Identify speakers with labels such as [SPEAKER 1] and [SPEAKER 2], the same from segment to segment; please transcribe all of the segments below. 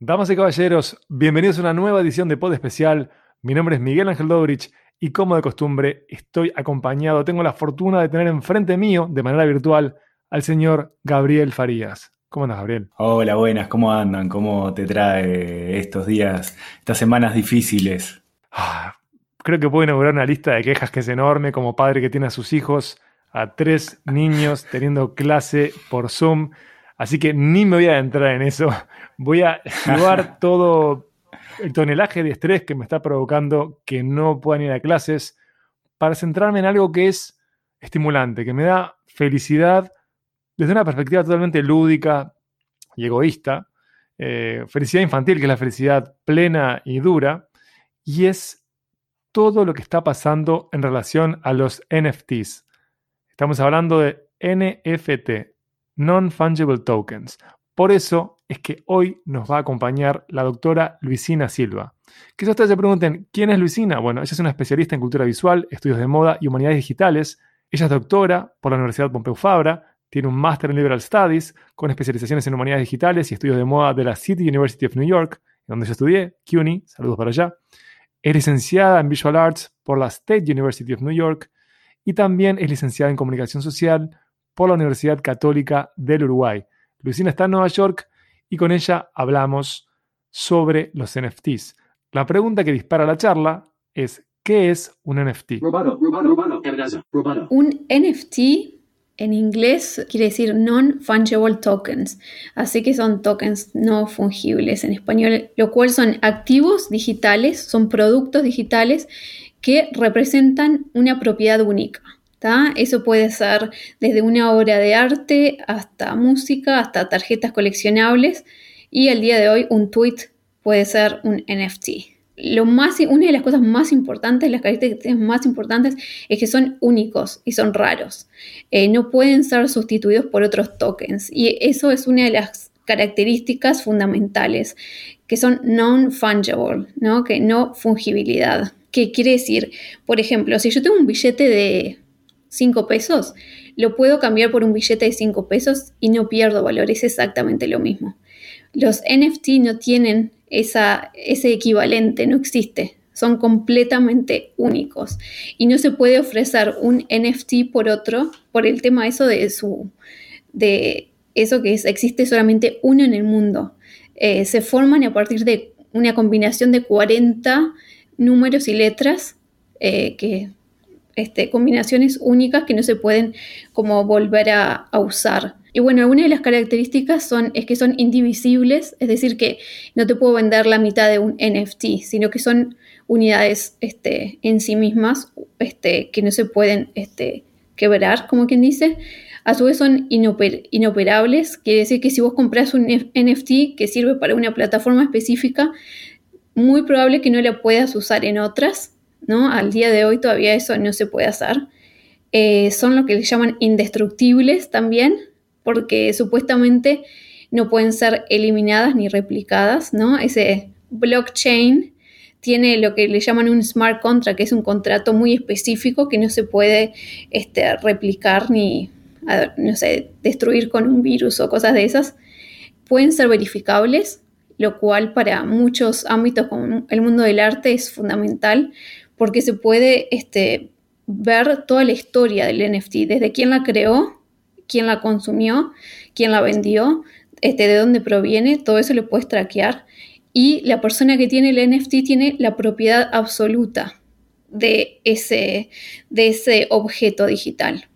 [SPEAKER 1] Damas y caballeros, bienvenidos a una nueva edición de Pod Especial. Mi nombre es Miguel Ángel Dobrich y como de costumbre estoy acompañado, tengo la fortuna de tener enfrente mío, de manera virtual, al señor Gabriel Farías. ¿Cómo andas, Gabriel?
[SPEAKER 2] Hola, buenas, ¿cómo andan? ¿Cómo te trae estos días, estas semanas difíciles?
[SPEAKER 1] Ah, creo que puedo inaugurar una lista de quejas que es enorme como padre que tiene a sus hijos, a tres niños teniendo clase por Zoom. Así que ni me voy a entrar en eso. Voy a llevar todo el tonelaje de estrés que me está provocando que no puedan ir a clases para centrarme en algo que es estimulante, que me da felicidad desde una perspectiva totalmente lúdica y egoísta. Eh, felicidad infantil, que es la felicidad plena y dura. Y es todo lo que está pasando en relación a los NFTs. Estamos hablando de NFT, Non-Fungible Tokens. Por eso es que hoy nos va a acompañar la doctora Luisina Silva. Quizás ustedes se pregunten, ¿quién es Luisina? Bueno, ella es una especialista en cultura visual, estudios de moda y humanidades digitales. Ella es doctora por la Universidad Pompeu Fabra, tiene un máster en Liberal Studies con especializaciones en humanidades digitales y estudios de moda de la City University of New York, donde yo estudié, CUNY, saludos para allá. Es licenciada en Visual Arts por la State University of New York y también es licenciada en Comunicación Social por la Universidad Católica del Uruguay. Luisina está en Nueva York y con ella hablamos sobre los NFTs. La pregunta que dispara la charla es, ¿qué es un NFT?
[SPEAKER 3] Un NFT en inglés quiere decir non-fungible tokens, así que son tokens no fungibles en español, lo cual son activos digitales, son productos digitales que representan una propiedad única. Eso puede ser desde una obra de arte hasta música, hasta tarjetas coleccionables y al día de hoy un tweet puede ser un NFT. Lo más, una de las cosas más importantes, las características más importantes es que son únicos y son raros. Eh, no pueden ser sustituidos por otros tokens y eso es una de las características fundamentales que son non-fungible, ¿no? que no fungibilidad. ¿Qué quiere decir? Por ejemplo, si yo tengo un billete de 5 pesos, lo puedo cambiar por un billete de 5 pesos y no pierdo valor, es exactamente lo mismo. Los NFT no tienen esa, ese equivalente, no existe, son completamente únicos y no se puede ofrecer un NFT por otro por el tema eso de su de eso que existe solamente uno en el mundo. Eh, se forman a partir de una combinación de 40 números y letras eh, que este, combinaciones únicas que no se pueden como volver a, usar. Y bueno, algunas de las características son, es que son indivisibles, es decir, que no te puedo vender la mitad de un NFT, sino que son unidades este, en sí mismas este, que no se pueden este, quebrar, como quien dice. A su vez son inoperables, quiere decir que si vos compras un NFT que sirve para una plataforma específica, muy probable que no la puedas usar en otras ¿no? Al día de hoy todavía eso no se puede hacer. Eh, son lo que le llaman indestructibles también, porque supuestamente no pueden ser eliminadas ni replicadas, ¿no? Ese blockchain tiene lo que le llaman un smart contract, que es un contrato muy específico que no se puede este, replicar ni, destruir con un virus o cosas de esas. Pueden ser verificables, lo cual para muchos ámbitos como el mundo del arte es fundamental, porque se puede este, ver toda la historia del NFT, desde quién la creó, quién la consumió, quién la vendió, este, de dónde proviene, todo eso lo puedes traquear. Y la persona que tiene el NFT tiene la propiedad absoluta de ese, de ese objeto digital.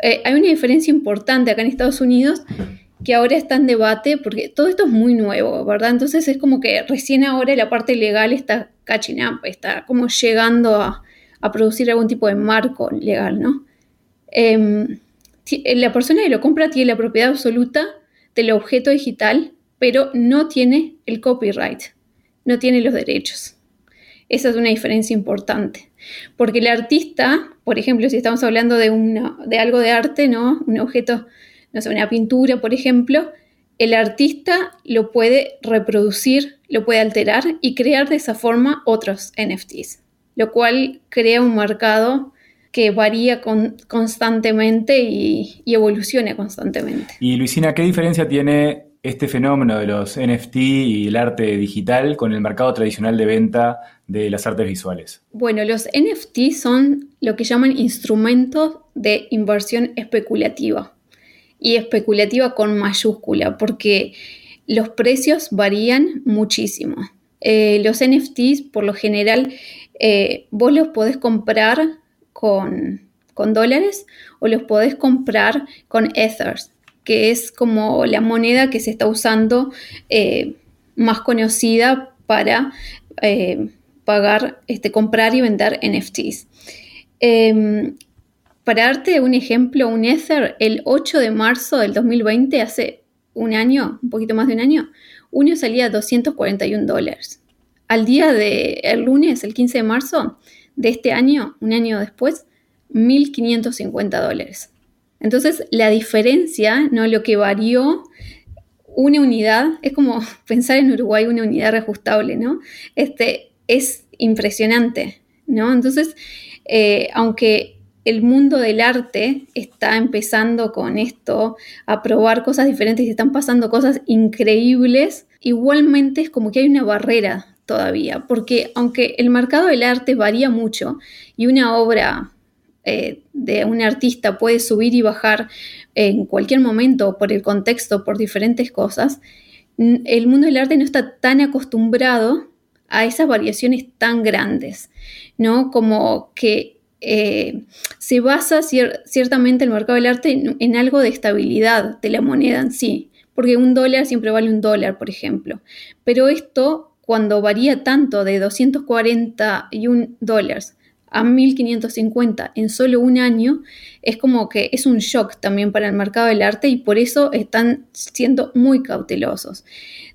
[SPEAKER 3] Eh, hay una diferencia importante acá en Estados Unidos que ahora está en debate porque todo esto es muy nuevo, ¿verdad? Entonces es como que recién ahora la parte legal está catching up, está como llegando a, producir algún tipo de marco legal, ¿no? Em, la persona que lo compra tiene la propiedad absoluta del objeto digital, pero no tiene el copyright, no tiene los derechos. Esa es una diferencia importante. Porque el artista, por ejemplo, si estamos hablando de, de algo de arte, ¿no? Un objeto, no sé, una pintura, por ejemplo, el artista lo puede reproducir, lo puede alterar y crear de esa forma otros NFTs, lo cual crea un mercado que varía constantemente y, y evoluciona constantemente.
[SPEAKER 2] Y Luisina, ¿qué diferencia tiene este fenómeno de los NFT y el arte digital con el mercado tradicional de venta de las artes visuales?
[SPEAKER 3] Bueno, los NFT son lo que llaman instrumentos de inversión especulativa y especulativa con mayúscula porque los precios varían muchísimo. Eh, los NFTs por lo general eh, vos los podés comprar con, con dólares o los podés comprar con Ethers que es como la moneda que se está usando eh, más conocida para pagar, este, comprar y vender NFTs. Em, para darte un ejemplo, un Ether, el 8 de marzo del 2020, hace un año, un poquito más de un año, uno salía a 241 dólares. Al día de el lunes, el 15 de marzo de este año, un año después, 1.550 dólares. Entonces, la diferencia, ¿no? Lo que varió una unidad, es como pensar en Uruguay una unidad reajustable, ¿no? Este, es impresionante, ¿no? Entonces, eh, aunque el mundo del arte está empezando con esto a probar cosas diferentes y están pasando cosas increíbles, igualmente es como que hay una barrera todavía, porque aunque el mercado del arte varía mucho y una obra eh, de un artista puede subir y bajar en cualquier momento por el contexto, por diferentes cosas, el mundo del arte no está tan acostumbrado a esas variaciones tan grandes, ¿no? Como que eh, se basa ciertamente el mercado del arte en, algo de estabilidad de la moneda en sí, porque un dólar siempre vale un dólar, por ejemplo. Pero esto, cuando varía tanto de 241 dólares a 1550 en solo un año, es como que es un shock también para el mercado del arte y por eso están siendo muy cautelosos.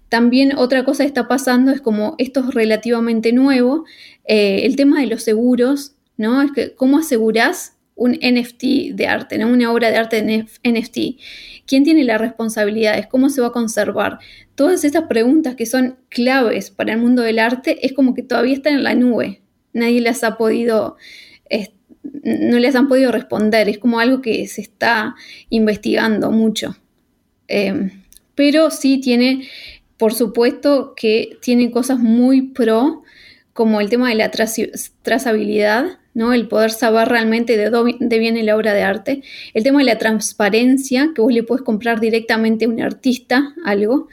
[SPEAKER 3] También otra cosa que está pasando es como esto es relativamente nuevo, eh, el tema de los seguros, ¿no? Es que cómo asegurás un NFT de arte, ¿no? Una obra de arte de NFT. ¿Quién tiene las responsabilidades? ¿Cómo se va a conservar? Todas estas preguntas que son claves para el mundo del arte es como que todavía están en la nube, nadie las ha podido, no les han podido responder, es como algo que se está investigando mucho. Em, pero sí tiene, por supuesto que tiene cosas muy pro, como el tema de la trazabilidad, ¿no? El poder saber realmente de dónde viene la obra de arte. El tema de la transparencia, que vos le puedes comprar directamente a un artista algo.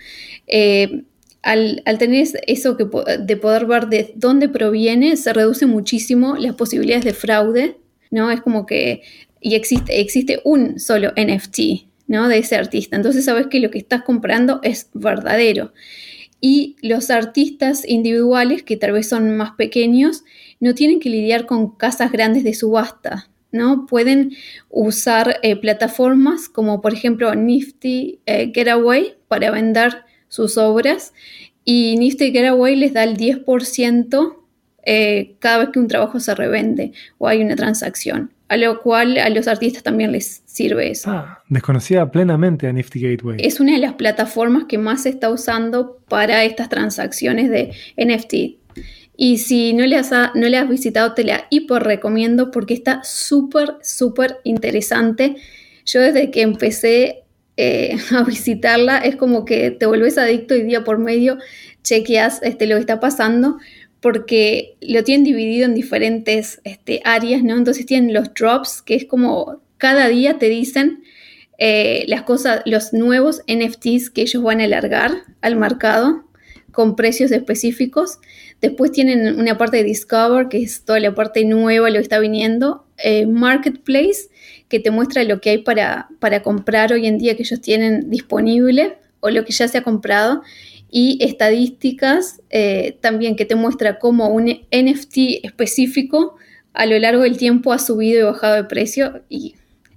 [SPEAKER 3] Eh, al, tener eso que, de poder ver de dónde proviene, se reduce muchísimo las posibilidades de fraude, ¿no? Es como que, y existe, existe un solo NFT, ¿no? De ese artista. Entonces sabes que lo que estás comprando es verdadero. Y los artistas individuales, que tal vez son más pequeños, no tienen que lidiar con casas grandes de subasta, ¿no? Pueden usar eh, plataformas como por ejemplo Nifty eh, Getaway para vender sus obras y Nifty Getaway les da el 10% eh, cada vez que un trabajo se revende o hay una transacción, a lo cual a los artistas también les sirve eso.
[SPEAKER 1] Ah, desconocía plenamente a Nifty Gateway.
[SPEAKER 3] Es una de las plataformas que más se está usando para estas transacciones de NFT. Y si no le has, no has visitado, te la hiper recomiendo porque está súper, súper interesante. Yo desde que empecé eh, a visitarla, es como que te vuelves adicto y día por medio chequeas este, lo que está pasando, porque lo tienen dividido en diferentes este, áreas, ¿no? Entonces tienen los drops, que es como cada día te dicen eh, las cosas, los nuevos NFTs que ellos van a alargar al mercado con precios específicos. Después tienen una parte de Discover, que es toda la parte nueva, lo que está viniendo. Eh, Marketplace, que te muestra lo que hay para, para comprar hoy en día que ellos tienen disponible o lo que ya se ha comprado y estadísticas eh, también que te muestra cómo un NFT específico a lo largo del tiempo ha subido y bajado de precio y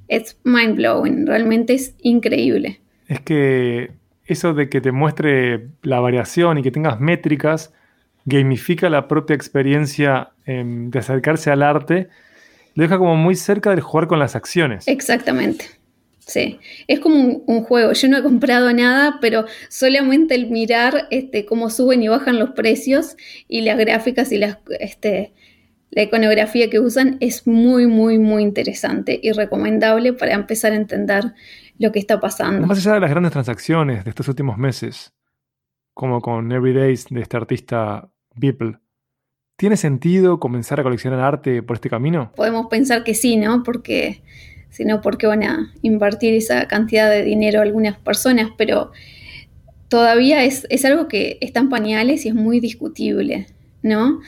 [SPEAKER 3] es mind blowing, realmente es increíble.
[SPEAKER 1] Es que eso de que te muestre la variación y que tengas métricas gamifica la propia experiencia em, de acercarse al arte lo deja como muy cerca del jugar con las acciones.
[SPEAKER 3] Exactamente. Sí, es como un, juego. Yo no he comprado nada, pero solamente el mirar este, cómo suben y bajan los precios y las gráficas y las, este, la iconografía que usan es muy, muy, muy interesante y recomendable para empezar a entender lo que está pasando.
[SPEAKER 1] Más allá de las grandes transacciones de estos últimos meses, como con Everydays de este artista Beeple, ¿tiene sentido comenzar a coleccionar arte por este camino?
[SPEAKER 3] Podemos pensar que sí, ¿no? Porque si no, ¿por qué van a invertir esa cantidad de dinero algunas personas? Pero todavía es, algo que está en pañales y es muy discutible, ¿no?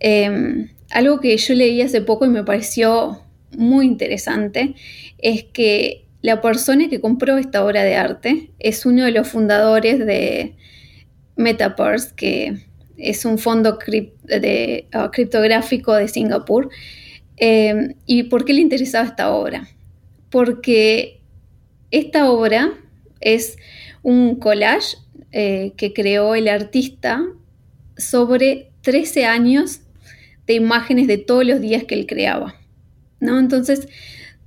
[SPEAKER 3] Em, algo que yo leí hace poco y me pareció muy interesante es que la persona que compró esta obra de arte es uno de los fundadores de Metaverse, que es un fondo uh, criptográfico de Singapur. Em, ¿Y por qué le interesaba esta obra? Porque esta obra es un collage eh, que creó el artista sobre 13 años de imágenes de todos los días que él creaba. ¿no? Entonces,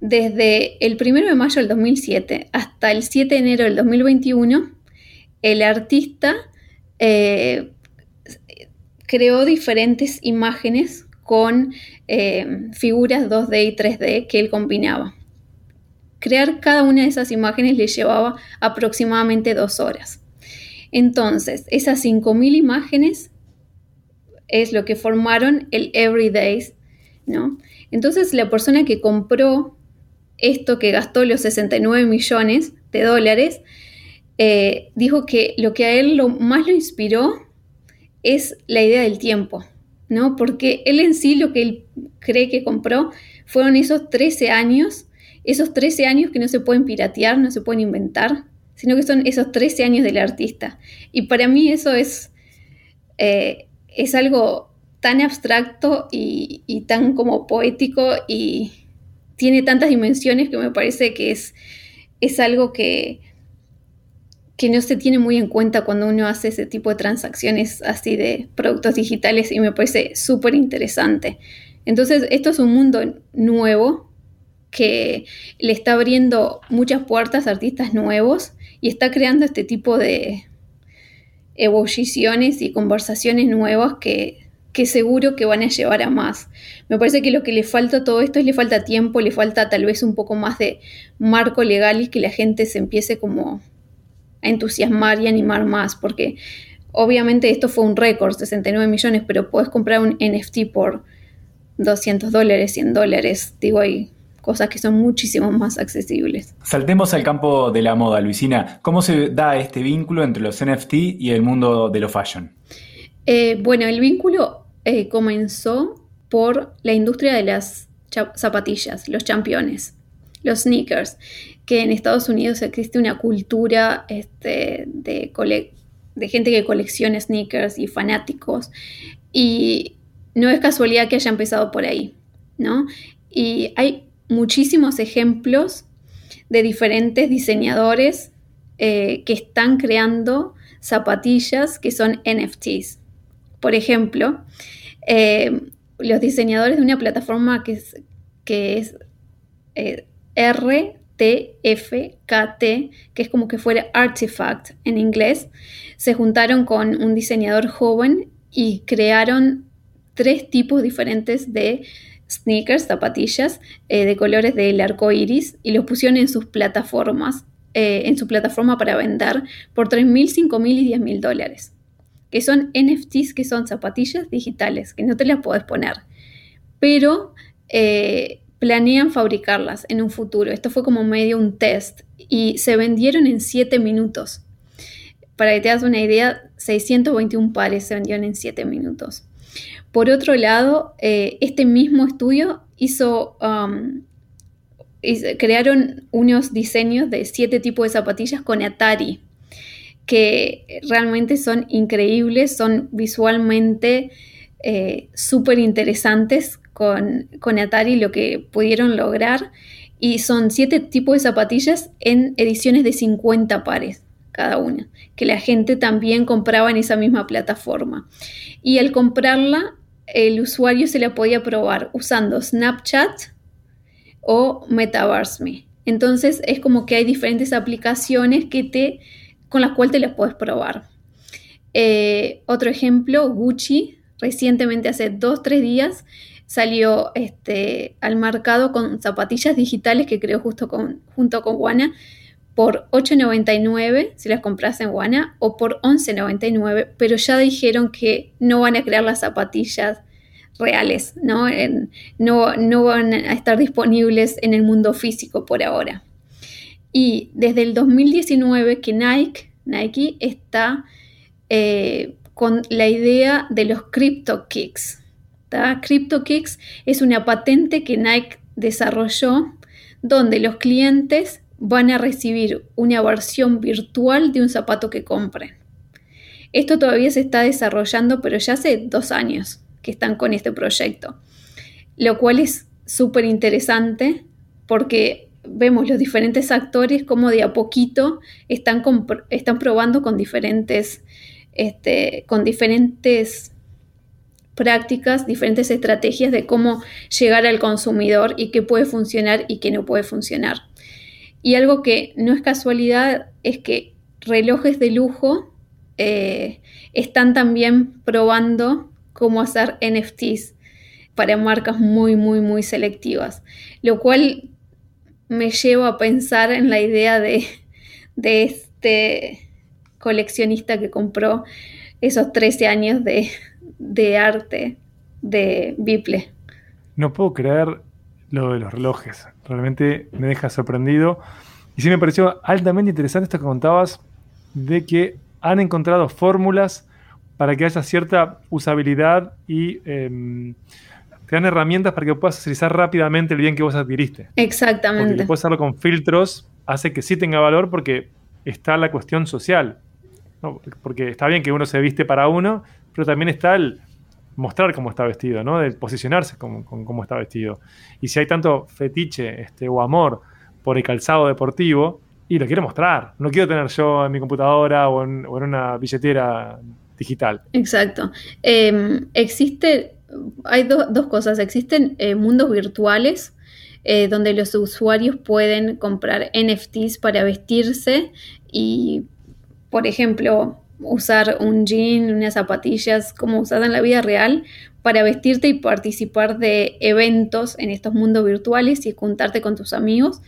[SPEAKER 3] desde el 1 de mayo del 2007 hasta el 7 de enero del 2021, el artista eh, creó diferentes imágenes con eh, figuras 2D y 3D que él combinaba. Crear cada una de esas imágenes le llevaba aproximadamente dos horas. Entonces, esas 5.000 imágenes es lo que formaron el Everydays, ¿no? Entonces, la persona que compró esto, que gastó los 69 millones de dólares, eh, dijo que lo que a él más lo inspiró es la idea del tiempo, ¿no? Porque él en sí lo que él cree que compró fueron esos 13 años esos 13 años que no se pueden piratear, no se pueden inventar, sino que son esos 13 años del artista. Y para mí eso es, eh, es algo tan abstracto y, tan como poético y tiene tantas dimensiones que me parece que es, es algo que, que no se tiene muy en cuenta cuando uno hace ese tipo de transacciones así de productos digitales y me parece súper interesante. Entonces, esto es un mundo nuevo que le está abriendo muchas puertas a artistas nuevos y está creando este tipo de ebulliciones y conversaciones nuevas que, que seguro que van a llevar a más. Me parece que lo que le falta a todo esto es le falta tiempo, le falta tal vez un poco más de marco legal y que la gente se empiece como a entusiasmar y animar más, porque obviamente esto fue un récord, 69 millones, pero puedes comprar un NFT por 200 dólares, 100 dólares, digo, ahí cosas que son muchísimo más accesibles.
[SPEAKER 2] Saltemos al campo de la moda, Luisina. ¿Cómo se da este vínculo entre los NFT y el mundo de lo fashion?
[SPEAKER 3] Eh, bueno, el vínculo eh, comenzó por la industria de las zapatillas, los championes, los sneakers, que en Estados Unidos existe una cultura este, de, gente que colecciona sneakers y fanáticos, y no es casualidad que haya empezado por ahí, ¿no? Y hay muchísimos ejemplos de diferentes diseñadores eh, que están creando zapatillas que son NFTs. Por ejemplo, eh, los diseñadores de una plataforma que es, que es eh, RTFKT, que es como que fuera Artifact en inglés, se juntaron con un diseñador joven y crearon tres tipos diferentes de sneakers, zapatillas eh, de colores del arco iris y los pusieron en sus plataformas, eh, en su plataforma para vender por 3.000, 5.000 y 10.000 dólares. Que son NFTs, que son zapatillas digitales, que no te las puedes poner. Pero eh, planean fabricarlas en un futuro. Esto fue como medio un test y se vendieron en 7 minutos. Para que te hagas una idea, 621 pares se vendieron en 7 minutos. Por otro lado, eh, este mismo estudio hizo, um, crearon unos diseños de siete tipos de zapatillas con Atari, que realmente son increíbles, son visualmente eh, súper interesantes con, Atari lo que pudieron lograr. Y son siete tipos de zapatillas en ediciones de 50 pares cada una, que la gente también compraba en esa misma plataforma. Y al comprarla, el usuario se la podía probar usando Snapchat o Metaverse Me. Entonces es como que hay diferentes aplicaciones que te, con las cuales te las puedes probar. Eh, otro ejemplo, Gucci, recientemente hace 2-3 días, salió este, al mercado con zapatillas digitales que creó justo junto con Wana por 8.99 si las compras en Wana o por 11.99, pero ya dijeron que no van a crear las zapatillas reales, ¿no? no, no van a estar disponibles en el mundo físico por ahora. Y desde el 2019 que Nike, Nike está eh, con la idea de los Crypto Kicks. Crypto Kicks es una patente que Nike desarrolló donde los clientes van a recibir una versión virtual de un zapato que compren. Esto todavía se está desarrollando, pero ya hace dos años que están con este proyecto, lo cual es súper interesante porque vemos los diferentes actores como de a poquito están, están probando con diferentes, este, con diferentes prácticas, diferentes estrategias de cómo llegar al consumidor y qué puede funcionar y qué no puede funcionar. Y algo que no es casualidad es que relojes de lujo eh, están también probando cómo hacer NFTs para marcas muy, muy, muy selectivas, lo cual me lleva a pensar en la idea de, de este coleccionista que compró esos 13 años de, de arte de Biple.
[SPEAKER 1] No puedo creer lo de los relojes. Realmente me deja sorprendido. Y sí me pareció altamente interesante esto que contabas de que han encontrado fórmulas para que haya cierta usabilidad y em, te dan herramientas para que puedas utilizar rápidamente el bien que vos adquiriste.
[SPEAKER 3] Exactamente.
[SPEAKER 1] Porque puedes hacerlo con filtros, hace que sí tenga valor porque está la cuestión social. Porque está bien que uno se viste para uno, pero también está el mostrar cómo está vestido, ¿no? El posicionarse con, cómo está vestido. Y si hay tanto fetiche este, o amor por el calzado deportivo, y lo quiero mostrar. No quiero tener yo en mi computadora o en, una billetera digital.
[SPEAKER 3] Exacto. Em, existe, hay dos cosas. Existen eh, mundos virtuales eh, donde los usuarios pueden comprar NFTs para vestirse y, por ejemplo, usar un jean, unas zapatillas como usadas en la vida real para vestirte y participar de eventos en estos mundos virtuales y juntarte con tus amigos.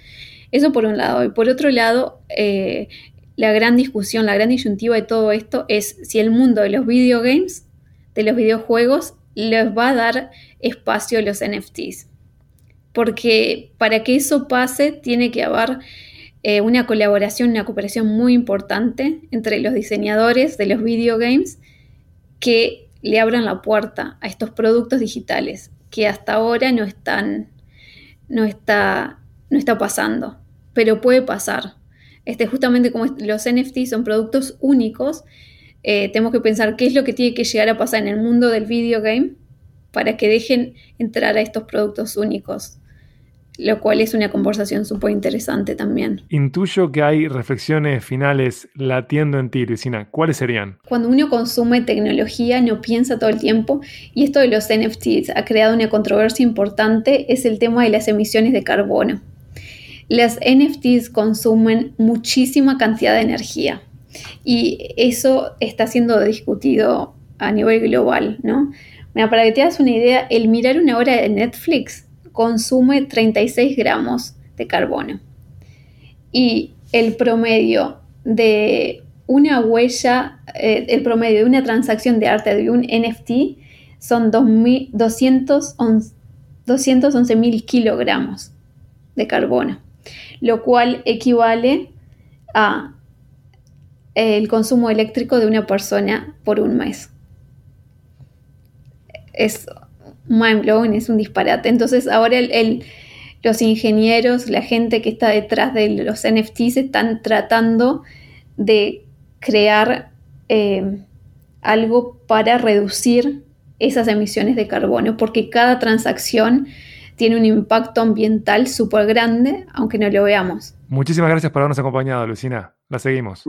[SPEAKER 3] Eso por un lado. Y por otro lado, eh, la gran discusión, la gran disyuntiva de todo esto es si el mundo de los videogames, de los videojuegos, les va a dar espacio a los NFTs. Porque para que eso pase tiene que haber eh, una colaboración, una cooperación muy importante entre los diseñadores de los videogames que le abran la puerta a estos productos digitales que hasta ahora no están, no está, no está pasando, pero puede pasar. Este, justamente como los NFT son productos únicos, eh, tenemos que pensar qué es lo que tiene que llegar a pasar en el mundo del videogame para que dejen entrar a estos productos únicos lo cual es una conversación súper interesante también.
[SPEAKER 1] Intuyo que hay reflexiones finales latiendo en ti, Lucina. ¿Cuáles serían?
[SPEAKER 3] Cuando uno consume tecnología no piensa todo el tiempo y esto de los NFTs ha creado una controversia importante, es el tema de las emisiones de carbono. Las NFTs consumen muchísima cantidad de energía y eso está siendo discutido a nivel global, ¿no? Mira, para que te hagas una idea, el mirar una hora de Netflix consume 36 gramos de carbono. Y el promedio de una huella, eh, el promedio de una transacción de arte de un NFT son 211 mil kilogramos de carbono, lo cual equivale a el consumo eléctrico de una persona por un mes. Es mind blowing, es un disparate. Entonces ahora los ingenieros, la gente que está detrás de los NFTs están tratando de crear eh, algo para reducir esas emisiones de carbono, porque cada transacción tiene un impacto ambiental súper grande, aunque no lo veamos.
[SPEAKER 1] Muchísimas gracias por habernos acompañado, Lucina. La seguimos.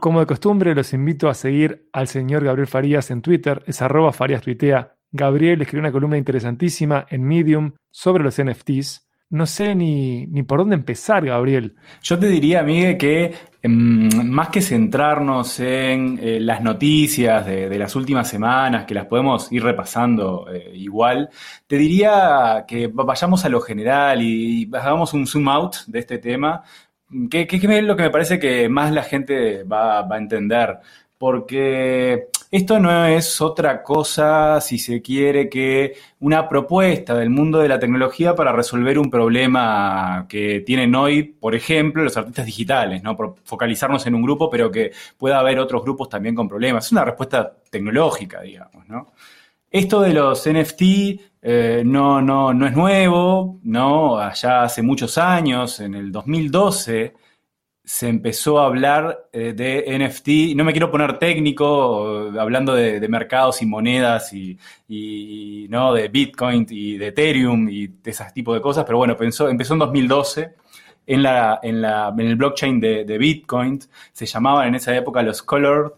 [SPEAKER 1] Como de costumbre, los invito a seguir al señor Gabriel Farías en Twitter, es arroba Farías tuitea. Gabriel escribió una columna interesantísima en Medium sobre los NFTs. No sé ni, ni por dónde empezar, Gabriel.
[SPEAKER 2] Yo te diría, Miguel, que em, más que centrarnos en eh, las noticias de, las últimas semanas, que las podemos ir repasando eh, igual, te diría que vayamos a lo general y, hagamos un zoom out de este tema, que, que, es lo que me parece que más la gente va, va a entender porque esto no es otra cosa, si se quiere, que una propuesta del mundo de la tecnología para resolver un problema que tienen hoy, por ejemplo, los artistas digitales, ¿no? Por focalizarnos en un grupo, pero que pueda haber otros grupos también con problemas. Es una respuesta tecnológica, digamos, ¿no? Esto de los NFT eh, no, no, no es nuevo, ¿no? Allá hace muchos años, en el 2012, se empezó a hablar eh, de NFT, no me quiero poner técnico, hablando de, mercados y monedas y, ¿no? de Bitcoin y de Ethereum y de ese tipo de cosas, pero bueno, empezó, empezó en 2012 en, la, en, la, en el blockchain de, Bitcoin, se llamaban en esa época los Colored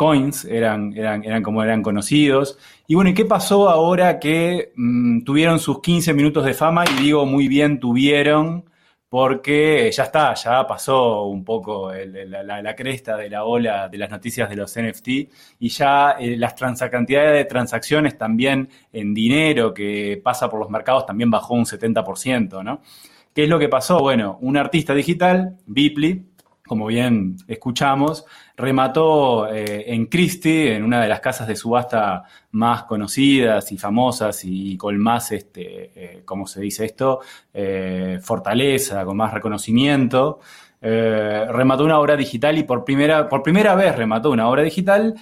[SPEAKER 2] Coins, eran, eran, eran como eran conocidos. Y bueno, ¿y qué pasó ahora que mm, tuvieron sus 15 minutos de fama? Y digo muy bien, tuvieron porque ya está, ya pasó un poco la, cresta de la ola de las noticias de los NFT y ya eh, las cantidades de transacciones también en dinero que pasa por los mercados también bajó un 70%, ¿no? ¿Qué es lo que pasó? Bueno, un artista digital, Bipli, como bien escuchamos, remató eh, en Christie, en una de las casas de subasta más conocidas y famosas y con más, este, eh, ¿cómo se dice esto? Eh, fortaleza, con más reconocimiento. remató una obra digital y por primera, por primera vez remató una obra digital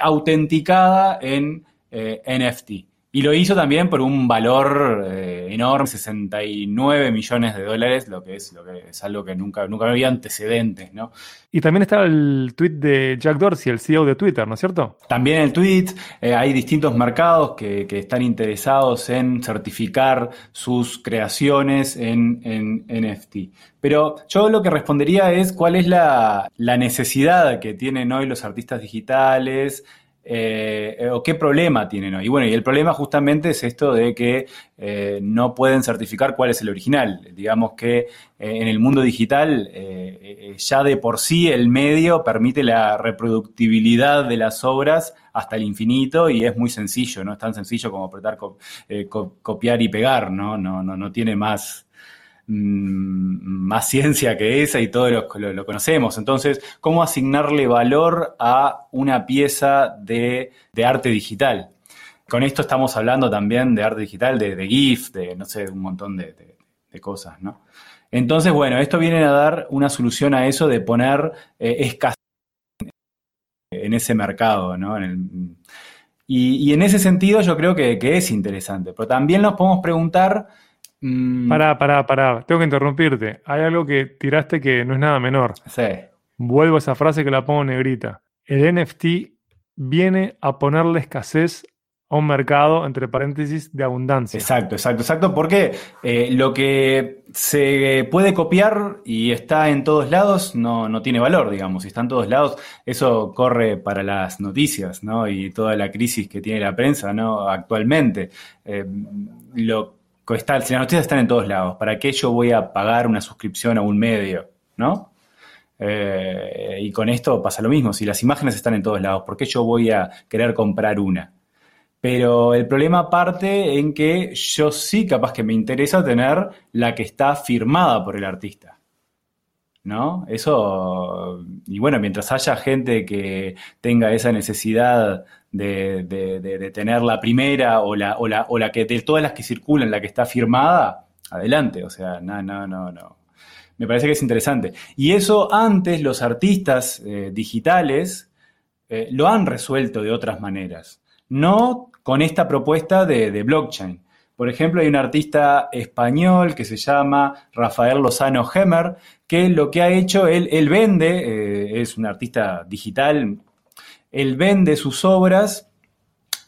[SPEAKER 2] autenticada en NFT. Y lo hizo también por un valor eh, enorme, 69 millones de dólares, lo que es, lo que es algo que nunca, nunca había antecedentes, ¿no?
[SPEAKER 1] Y también está el tweet de Jack Dorsey, el CEO de Twitter, ¿no es cierto?
[SPEAKER 2] También el tweet, eh, hay distintos mercados que, están interesados en certificar sus creaciones en, en, NFT. Pero yo lo que respondería es cuál es la, la necesidad que tienen hoy los artistas digitales, eh, o qué problema tienen hoy. Y bueno, y el problema justamente es esto de que eh, no pueden certificar cuál es el original. Digamos que eh, en el mundo digital ya de por sí el medio permite la reproductibilidad de las obras hasta el infinito y es muy sencillo, no es tan sencillo como apretar, copiar y pegar, ¿no? No, no, no tiene más más ciencia que esa y todos lo, conocemos. Entonces, ¿cómo asignarle valor a una pieza de, arte digital? Con esto estamos hablando también de arte digital, de, GIF, de no sé, un montón de, cosas, ¿no? Entonces, bueno, esto viene a dar una solución a eso de poner eh, escasez en ese mercado, ¿no? y, en ese sentido yo creo que, que es interesante. Pero también nos podemos preguntar
[SPEAKER 1] Mm. Pará, pará, pará. Tengo que interrumpirte. Hay algo que tiraste que no es nada menor.
[SPEAKER 2] Sí.
[SPEAKER 1] Vuelvo a esa frase que la pongo negrita. El NFT viene a ponerle escasez a un mercado, entre paréntesis, de abundancia.
[SPEAKER 2] Exacto, exacto, exacto, porque eh, lo que se puede copiar y está en todos lados no, no, tiene valor, digamos. Si está en todos lados, eso corre para las noticias, ¿no? Y toda la crisis que tiene la prensa, ¿no? Actualmente. Eh, lo si las noticias están en todos lados, ¿para qué yo voy a pagar una suscripción a un medio? ¿No? Eh, y con esto pasa lo mismo, si las imágenes están en todos lados, ¿por qué yo voy a querer comprar una? Pero el problema parte en que yo sí capaz que me interesa tener la que está firmada por el artista. ¿No? Eso, y bueno, mientras haya gente que tenga esa necesidad de, tener la primera o la, o, la, o la que de todas las que circulan, la que está firmada, adelante. O sea, no, no, no, no. Me parece que es interesante. Y eso antes los artistas eh, digitales eh, lo han resuelto de otras maneras. No con esta propuesta de, blockchain. Por ejemplo, hay un artista español que se llama Rafael Lozano Hemmer, que lo que ha hecho, él, él vende, eh, es un artista digital él vende sus obras,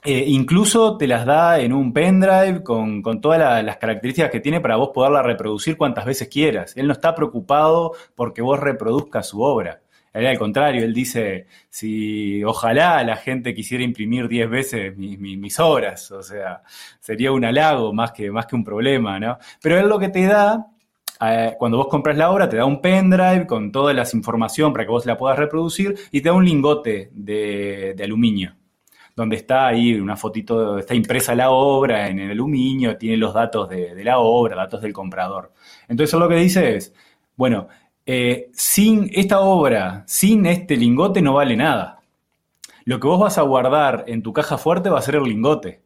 [SPEAKER 2] eh, incluso te las da en un pendrive con, todas las características que tiene para vos poderla reproducir cuantas veces quieras. Él no está preocupado porque vos reproduzcas su obra. Él, al contrario, él dice, si ojalá la gente quisiera imprimir 10 veces mis, obras, o sea, sería un halago más que, más que un problema, ¿no? Pero él lo que te da eh, cuando vos compras la obra, te da un pendrive con toda la información para que vos la puedas reproducir y te da un lingote de, aluminio, donde está ahí una fotito, está impresa la obra en el aluminio, tiene los datos de, la obra, datos del comprador. Entonces, lo que dice es, bueno, eh, sin esta obra, sin este lingote no vale nada. Lo que vos vas a guardar en tu caja fuerte va a ser el lingote,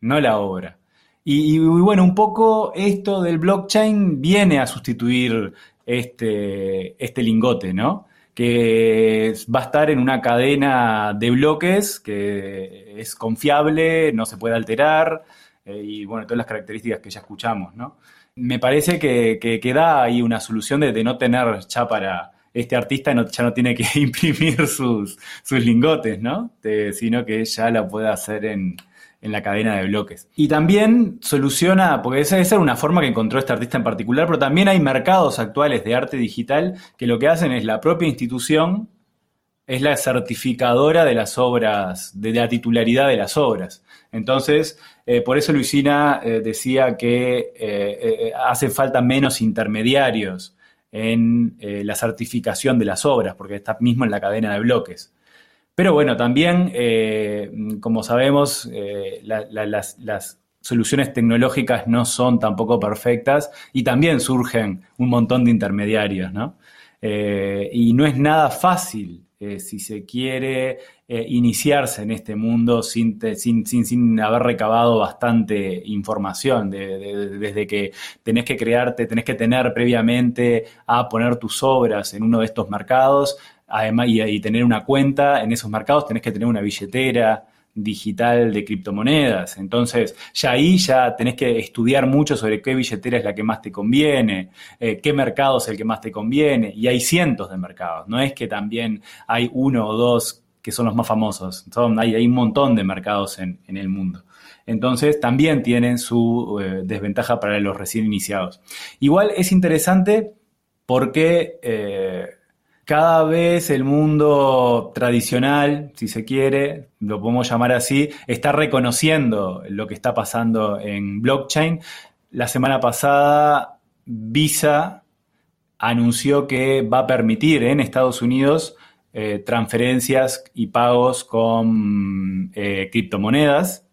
[SPEAKER 2] no la obra. Y, bueno, un poco esto del blockchain viene a sustituir este, este lingote, ¿no? Que va a estar en una cadena de bloques que es confiable, no se puede alterar, eh, y bueno, todas las características que ya escuchamos, ¿no? Me parece que, que, da ahí una solución de, no tener ya para este artista ya no tiene que imprimir sus, sus lingotes, ¿no? sino que ya la puede hacer en, en la cadena de bloques. Y también soluciona, porque esa, era una forma que encontró este artista en particular, pero también hay mercados actuales de arte digital que lo que hacen es la propia institución es la certificadora de las obras, de la titularidad de las obras. Entonces, eh, por eso Luisina eh, decía que eh, hace falta menos intermediarios en la certificación de las obras, porque está mismo en la cadena de bloques. Pero bueno, también, eh, como sabemos, eh, las, soluciones tecnológicas no son tampoco perfectas y también surgen un montón de intermediarios, ¿no? Eh, y no es nada fácil si se quiere iniciarse en este mundo sin, sin, sin, haber recabado bastante información, desde que tenés que crearte, tenés que tener previamente a poner tus obras en uno de estos mercados, además, y, tener una cuenta en esos mercados, tenés que tener una billetera digital de criptomonedas. Entonces, ya ahí ya tenés que estudiar mucho sobre qué billetera es la que más te conviene, eh, qué mercado es el que más te conviene. Y hay cientos de mercados. No es que también hay uno o dos que son los más famosos. Hay, hay un montón de mercados en, el mundo. Entonces, también tienen su eh, desventaja para los recién iniciados. Igual es interesante porque... Eh, cada vez el mundo tradicional, si se quiere, lo podemos llamar así, está reconociendo lo que está pasando en blockchain. La semana pasada, Visa anunció que va a permitir en Estados Unidos eh, transferencias y pagos con eh, criptomonedas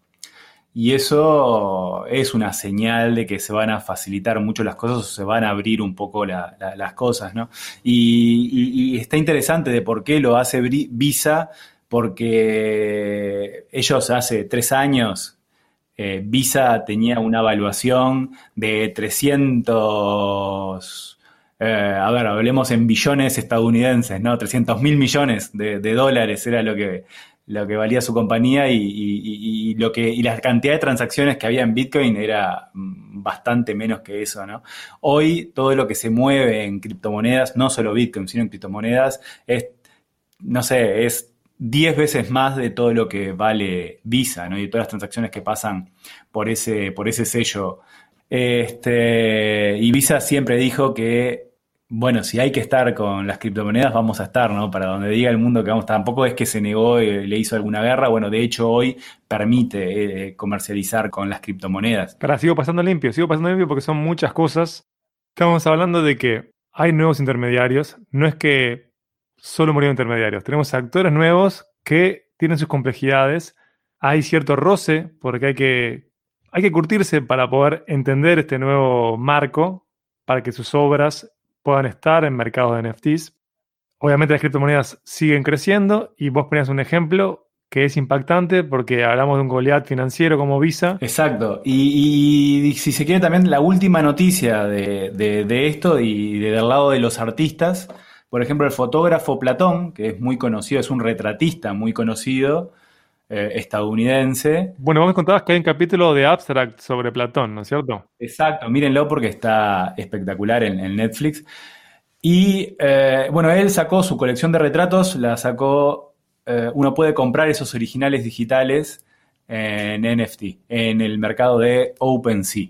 [SPEAKER 2] y eso es una señal de que se van a facilitar mucho las cosas o se van a abrir un poco las cosas, ¿no? Y, está interesante de por qué lo hace Visa, porque ellos hace tres años, eh, Visa tenía una evaluación de 300... Eh, a ver, hablemos en billones estadounidenses, ¿no? 300 mil millones de, dólares era lo que, lo que valía su compañía y, lo que, y la cantidad de transacciones que había en Bitcoin era mm, bastante menos que eso, ¿no? Hoy todo lo que se mueve en criptomonedas, no solo Bitcoin, sino en criptomonedas, es, no sé, es 10 veces más de todo lo que vale Visa, ¿no? Y todas las transacciones que pasan por ese, por ese sello. Este, y Visa siempre dijo que bueno, si hay que estar con las criptomonedas, vamos a estar, ¿no? Para donde diga el mundo que vamos, tampoco es que se negó y le hizo alguna guerra, bueno, de hecho hoy permite eh, comercializar con las criptomonedas.
[SPEAKER 1] Pero sigo pasando limpio, sigo pasando limpio porque son muchas cosas. Estamos hablando de que hay nuevos intermediarios, no es que solo murieron intermediarios, tenemos actores nuevos que tienen sus complejidades, hay cierto roce porque hay que, hay que curtirse para poder entender este nuevo marco, para que sus obras puedan estar en mercados de NFTs. Obviamente las criptomonedas siguen creciendo y vos ponías un ejemplo que es impactante porque hablamos de un Goliath financiero como Visa.
[SPEAKER 2] Exacto. Y, si se quiere también la última noticia de, esto y del lado de los artistas, por ejemplo el fotógrafo Platón, que es muy conocido, es un retratista muy conocido, eh, estadounidense.
[SPEAKER 1] Bueno, vos me contabas que hay un capítulo de Abstract sobre Platón, ¿no es cierto?
[SPEAKER 2] Exacto, mírenlo porque está espectacular en, Netflix. Y eh, bueno, él sacó su colección de retratos, la sacó, eh, uno puede comprar esos originales digitales en NFT, en el mercado de OpenSea.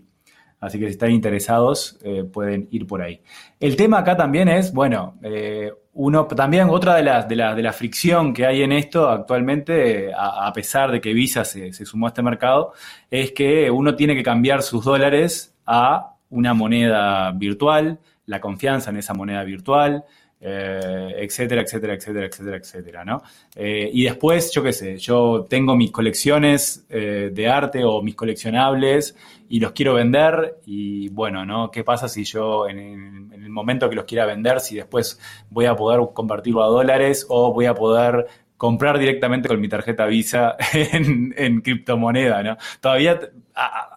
[SPEAKER 2] Así que si están interesados, pueden ir por ahí. El tema acá también es, bueno, uno también otra de las de la, de la fricción que hay en esto actualmente, a, pesar de que Visa se, sumó a este mercado, es que uno tiene que cambiar sus dólares a una moneda virtual la confianza en esa moneda virtual, eh, etcétera, etcétera, etcétera, etcétera, etcétera, ¿no? Eh, y después, yo qué sé, yo tengo mis colecciones eh, de arte o mis coleccionables y los quiero vender y bueno, ¿no? ¿Qué pasa si yo en el, momento que los quiera vender, si después voy a poder convertirlo a dólares o voy a poder comprar directamente con mi tarjeta Visa en, criptomoneda, ¿no? Todavía,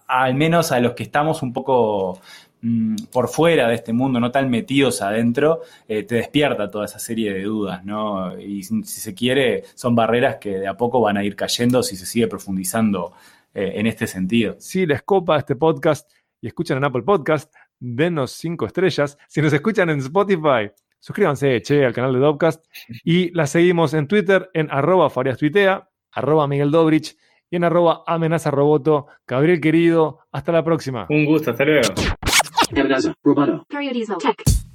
[SPEAKER 2] al menos a los que estamos un poco Mm, por fuera de este mundo, no tan metidos adentro, eh, te despierta toda esa serie de dudas, ¿no? Y si se quiere, son barreras que de a poco van a ir cayendo si se sigue profundizando eh, en este sentido.
[SPEAKER 1] Si les copa este podcast y escuchan en Apple Podcast, denos cinco estrellas. Si nos escuchan en Spotify, suscríbanse, che, al canal de Dobcast. Y la seguimos en Twitter en arroba fariastuitea, arroba Miguel Dobrich y en arroba amenaza roboto. Gabriel querido, hasta la próxima.
[SPEAKER 2] Un gusto, hasta luego.
[SPEAKER 4] Amandaza, Roboto, Periodismo Tech.